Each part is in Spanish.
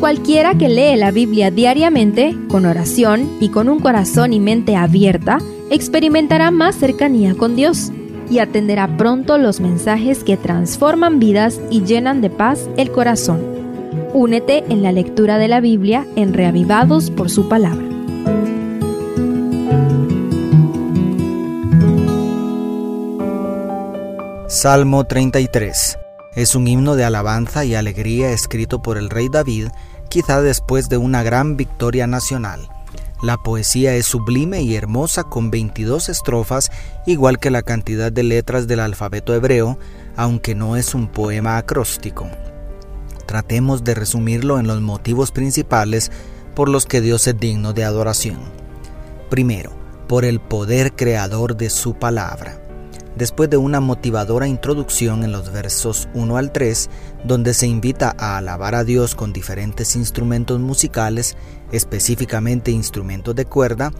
Cualquiera que lee la Biblia diariamente, con oración y con un corazón y mente abierta, experimentará más cercanía con Dios y atenderá pronto los mensajes que transforman vidas y llenan de paz el corazón. Únete en la lectura de la Biblia en Reavivados por su palabra. Salmo 33 es un himno de alabanza y alegría escrito por el rey David, quizá después de una gran victoria nacional. La poesía es sublime y hermosa con 22 estrofas, igual que la cantidad de letras del alfabeto hebreo, aunque no es un poema acróstico. Tratemos de resumirlo en los motivos principales por los que Dios es digno de adoración. Primero, por el poder creador de su palabra después de una motivadora introducción en los versos 1 al 3, donde se invita a alabar a Dios con diferentes instrumentos musicales, específicamente instrumentos de cuerda,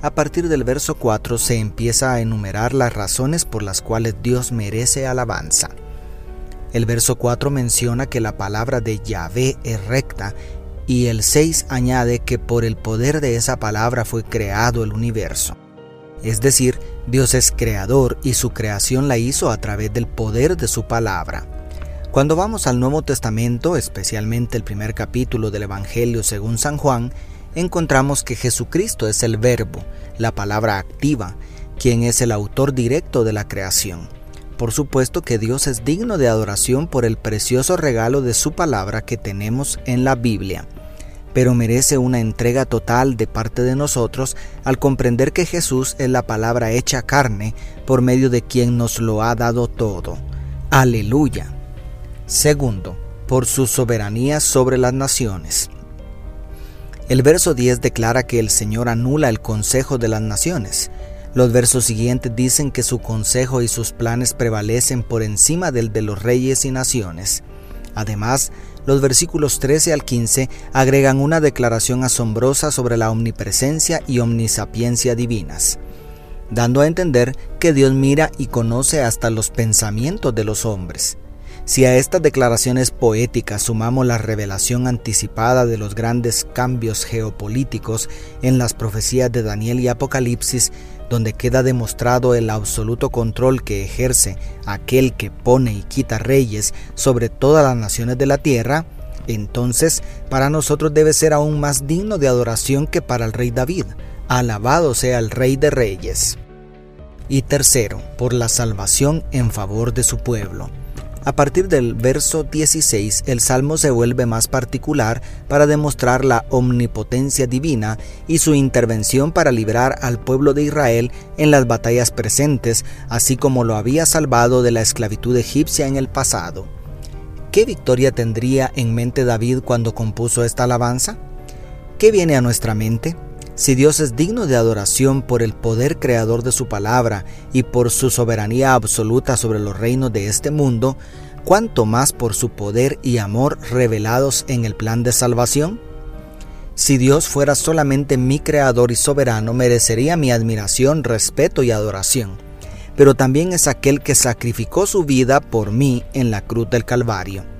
a partir del verso 4 se empieza a enumerar las razones por las cuales Dios merece alabanza. El verso 4 menciona que la palabra de Yahvé es recta y el 6 añade que por el poder de esa palabra fue creado el universo. Es decir, Dios es creador y su creación la hizo a través del poder de su palabra. Cuando vamos al Nuevo Testamento, especialmente el primer capítulo del Evangelio según San Juan, encontramos que Jesucristo es el verbo, la palabra activa, quien es el autor directo de la creación. Por supuesto que Dios es digno de adoración por el precioso regalo de su palabra que tenemos en la Biblia pero merece una entrega total de parte de nosotros al comprender que Jesús es la palabra hecha carne por medio de quien nos lo ha dado todo. Aleluya. Segundo, por su soberanía sobre las naciones. El verso 10 declara que el Señor anula el consejo de las naciones. Los versos siguientes dicen que su consejo y sus planes prevalecen por encima del de los reyes y naciones. Además, los versículos 13 al 15 agregan una declaración asombrosa sobre la omnipresencia y omnisapiencia divinas, dando a entender que Dios mira y conoce hasta los pensamientos de los hombres. Si a estas declaraciones poéticas sumamos la revelación anticipada de los grandes cambios geopolíticos en las profecías de Daniel y Apocalipsis, donde queda demostrado el absoluto control que ejerce aquel que pone y quita reyes sobre todas las naciones de la tierra, entonces para nosotros debe ser aún más digno de adoración que para el rey David. Alabado sea el rey de reyes. Y tercero, por la salvación en favor de su pueblo. A partir del verso 16, el salmo se vuelve más particular para demostrar la omnipotencia divina y su intervención para librar al pueblo de Israel en las batallas presentes, así como lo había salvado de la esclavitud egipcia en el pasado. ¿Qué victoria tendría en mente David cuando compuso esta alabanza? ¿Qué viene a nuestra mente? Si Dios es digno de adoración por el poder creador de su palabra y por su soberanía absoluta sobre los reinos de este mundo, ¿cuánto más por su poder y amor revelados en el plan de salvación? Si Dios fuera solamente mi creador y soberano, merecería mi admiración, respeto y adoración. Pero también es aquel que sacrificó su vida por mí en la cruz del Calvario.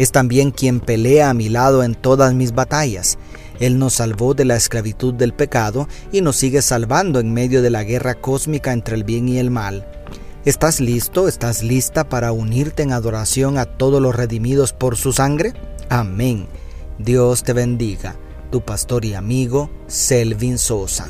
Es también quien pelea a mi lado en todas mis batallas él nos salvó de la esclavitud del pecado y nos sigue salvando en medio de la guerra cósmica entre el bien y el mal. ¿Estás listo? ¿Estás lista para unirte en adoración a todos los redimidos por su sangre? Amén. Dios te bendiga. Tu pastor y amigo, Selvin Sosa.